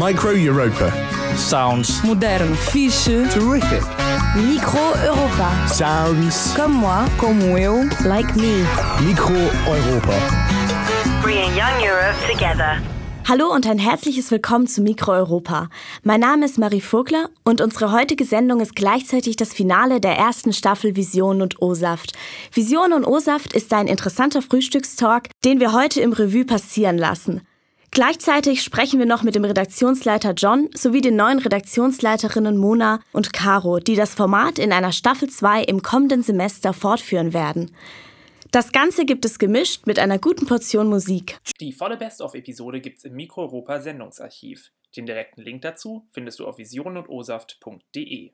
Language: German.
Micro Europa. Sounds. Modern. Fiche. Terrific. Micro Europa. Sounds. Comme moi. Como eu. Like me. Micro Europa. Bringing young Europe together. Hallo und ein herzliches Willkommen zu Mikro Europa. Mein Name ist Marie Vogler und unsere heutige Sendung ist gleichzeitig das Finale der ersten Staffel Vision und O-Saft. Vision und O-Saft ist ein interessanter Frühstückstalk, den wir heute im Revue passieren lassen. Gleichzeitig sprechen wir noch mit dem Redaktionsleiter John sowie den neuen Redaktionsleiterinnen Mona und Caro, die das Format in einer Staffel 2 im kommenden Semester fortführen werden. Das Ganze gibt es gemischt mit einer guten Portion Musik. Die volle Best-of-Episode gibt's im Mikro Europa Sendungsarchiv. Den direkten Link dazu findest du auf visionundosaf.de.